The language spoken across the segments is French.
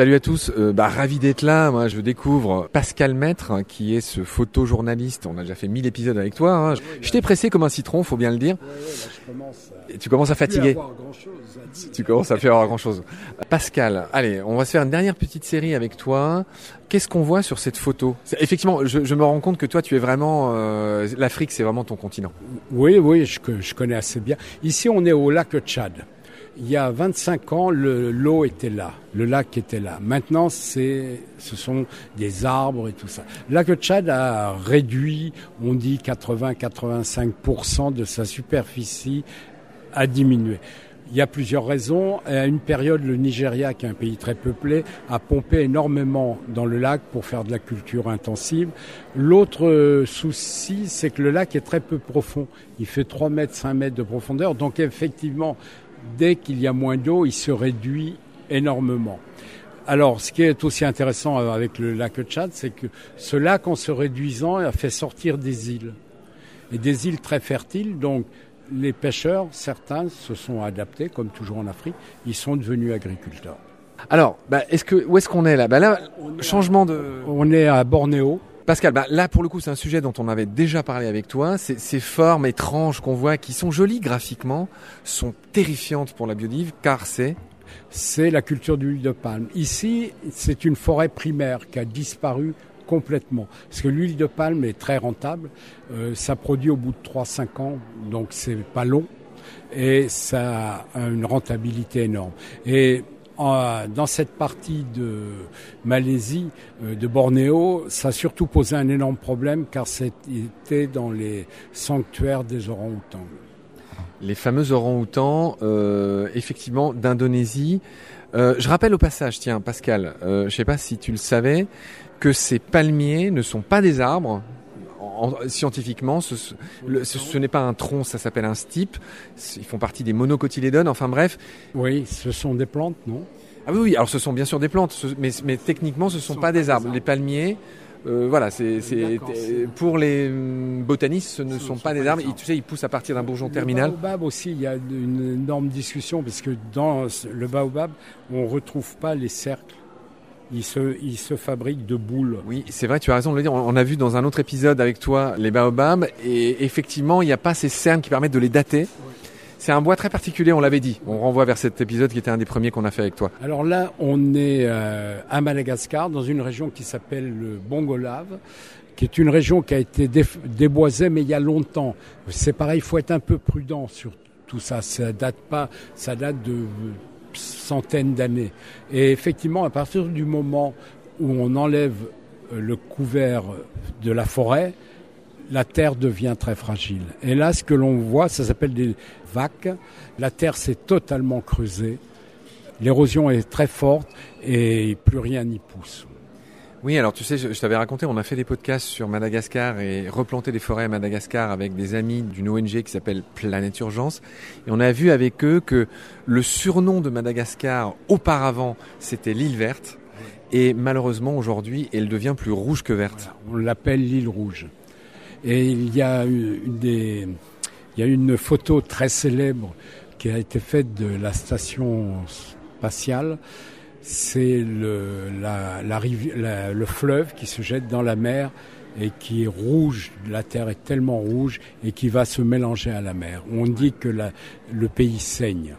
Salut à tous, euh, bah, ravi d'être là. Moi, je découvre Pascal Maître, hein, qui est ce photojournaliste. On a déjà fait 1000 épisodes avec toi. Hein. Je t'ai pressé comme un citron, faut bien le dire. Et tu commences à fatiguer. Tu commences à faire grand chose. Pascal, allez, on va se faire une dernière petite série avec toi. Qu'est-ce qu'on voit sur cette photo? Effectivement, je, je, me rends compte que toi, tu es vraiment euh, l'Afrique, c'est vraiment ton continent. Oui, oui, je, je connais assez bien. Ici, on est au lac Tchad. Il y a 25 ans, l'eau était là, le lac était là. Maintenant, c'est, ce sont des arbres et tout ça. Le lac Tchad a réduit, on dit 80-85% de sa superficie a diminué. Il y a plusieurs raisons. À une période, le Nigeria, qui est un pays très peuplé, a pompé énormément dans le lac pour faire de la culture intensive. L'autre souci, c'est que le lac est très peu profond. Il fait 3 mètres, 5 mètres de profondeur. Donc effectivement, dès qu'il y a moins d'eau, il se réduit énormément. Alors, ce qui est aussi intéressant avec le lac Tchad, c'est que ce lac, en se réduisant, a fait sortir des îles. Et des îles très fertiles, donc les pêcheurs, certains se sont adaptés, comme toujours en Afrique, ils sont devenus agriculteurs. Alors, bah, est-ce que, où est-ce qu'on est là? Bah Là, changement de... On est à Bornéo. Pascal, bah là pour le coup c'est un sujet dont on avait déjà parlé avec toi. Ces formes étranges qu'on voit, qui sont jolies graphiquement, sont terrifiantes pour la biodive car c'est la culture d'huile de palme. Ici, c'est une forêt primaire qui a disparu complètement. Parce que l'huile de palme est très rentable. Euh, ça produit au bout de 3-5 ans, donc c'est pas long. Et ça a une rentabilité énorme. Dans cette partie de Malaisie, euh, de Bornéo, ça a surtout posé un énorme problème car c'était dans les sanctuaires des orang-outans. Les fameux orang-outans, euh, effectivement, d'Indonésie. Euh, je rappelle au passage, tiens, Pascal, je ne sais pas si tu le savais, que ces palmiers ne sont pas des arbres, scientifiquement, ce, ce, n'est pas un tronc, ça s'appelle un stipe. Ils font partie des monocotylédones, enfin bref. Oui, ce sont des plantes, non? Ah oui, oui, alors ce sont bien sûr des plantes, mais, mais techniquement, ce ne sont, pas, des arbres. Les palmiers, euh, voilà, c'est pour les hum, botanistes, ce ne sont pas des arbres. tu sais, ils poussent à partir d'un bourgeon terminal. Le baobab aussi, il y a une énorme discussion parce que dans le baobab, on retrouve pas les cercles il se, il se fabrique de boules. Oui, c'est vrai, tu as raison de le dire. On a vu dans un autre épisode avec toi les baobabs, et effectivement, il n'y a pas ces cernes qui permettent de les dater. C'est un bois très particulier, on l'avait dit. On renvoie vers cet épisode qui était un des premiers qu'on a fait avec toi. Alors là, on est euh, à Madagascar, dans une région qui s'appelle le Bongolave, qui est une région qui a été déboisée, mais il y a longtemps. C'est pareil, il faut être un peu prudent sur tout ça. Ça date pas, ça date de centaines d'années. Et effectivement, à partir du moment où on enlève euh, le couvert de la forêt, la terre devient très fragile. Et là, ce que l'on voit, ça s'appelle des vagues. La terre s'est totalement creusée. L'érosion est très forte et plus rien n'y pousse. Oui, alors tu sais, je, t'avais raconté, on a fait des podcasts sur Madagascar et replanter des forêts à Madagascar avec des amis d'une ONG qui s'appelle Planète Urgence. Et on a vu avec eux que le surnom de Madagascar, auparavant, c'était l'île verte. Et malheureusement, aujourd'hui, elle devient plus rouge que verte. on l'appelle l'île rouge. Et il y a une, des, il y a une photo très célèbre qui a été faite de la station spatiale c'est le, la, la, le fleuve qui se jette dans la mer et qui est rouge, la terre est tellement rouge et qui va se mélanger à la mer. On dit que la, le pays saigne.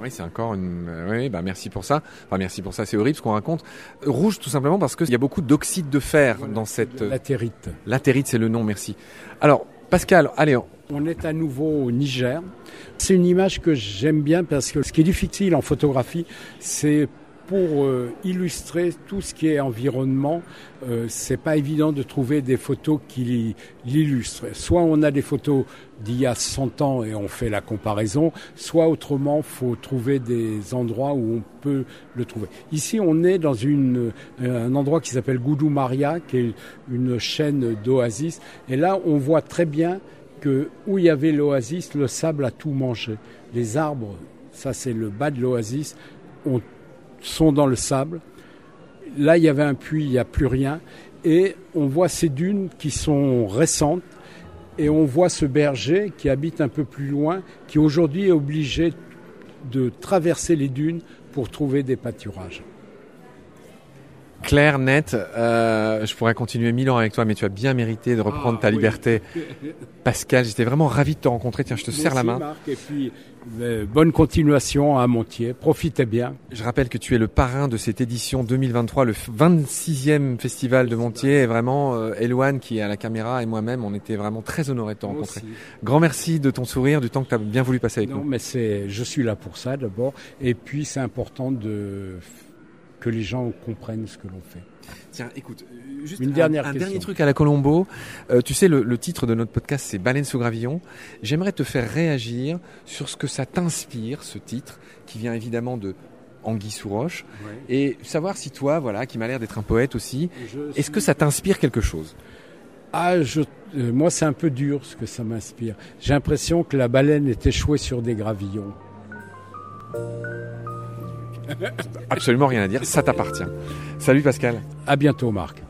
Oui, c'est encore une. Oui, bah merci pour ça. Enfin, merci pour ça. C'est horrible ce qu'on raconte. Rouge, tout simplement parce qu'il y a beaucoup d'oxyde de fer dans cette. Latérite. Latérite, c'est le nom. Merci. Alors, Pascal, allez. On est à nouveau au Niger. C'est une image que j'aime bien parce que ce qui est difficile en photographie, c'est pour euh, illustrer tout ce qui est environnement, euh, c'est pas évident de trouver des photos qui l'illustrent. Soit on a des photos d'il y a 100 ans et on fait la comparaison, soit autrement, faut trouver des endroits où on peut le trouver. Ici, on est dans une, euh, un endroit qui s'appelle Goudou Maria, qui est une chaîne d'oasis, et là, on voit très bien que où il y avait l'oasis, le sable a tout mangé. Les arbres, ça c'est le bas de l'oasis, ont sont dans le sable. Là, il y avait un puits, il n'y a plus rien. Et on voit ces dunes qui sont récentes. Et on voit ce berger qui habite un peu plus loin, qui aujourd'hui est obligé de traverser les dunes pour trouver des pâturages. Clair, net. Euh, je pourrais continuer mille ans avec toi, mais tu as bien mérité de reprendre Ah, ta oui. liberté. Pascal, j'étais vraiment ravi de te rencontrer. Tiens, je te serre la main. Marc, et puis, euh, bonne continuation à Montier. Profitez bien. Je rappelle que tu es le parrain de cette édition 2023, le 26e festival de Montier. Et vraiment, euh, Eloane qui est à la caméra et moi-même, on était vraiment très honorés de te rencontrer. aussi. Grand merci de ton sourire, du temps que tu as bien voulu passer avec Non, nous. mais c'est, je suis là pour ça d'abord. Et puis, c'est important de que les gens comprennent ce que l'on fait. Tiens, écoute, euh, juste Une un, dernière un dernier truc à la Colombo. Euh, tu sais, le, le titre de notre podcast, c'est Baleine sous gravillon. J'aimerais te faire réagir sur ce que ça t'inspire, ce titre, qui vient évidemment de Anguille sous roche, et savoir si toi, voilà, qui m'a l'air d'être un poète aussi, est-ce que ça t'inspire quelque chose? Ah, je, euh, moi, c'est un peu dur ce que ça m'inspire. J'ai l'impression que la baleine est échouée sur des gravillons. Absolument rien à dire, ça t'appartient. Salut Pascal. À bientôt, Marc.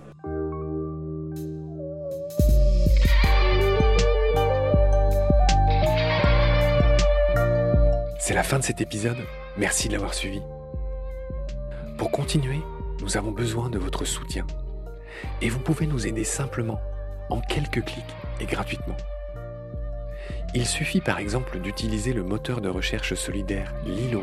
C'est la fin de cet épisode. Merci de l'avoir suivi. Pour continuer, nous avons besoin de votre soutien. Et vous pouvez nous aider simplement, en quelques clics et gratuitement. Il suffit par exemple d'utiliser le moteur de recherche solidaire Lilo.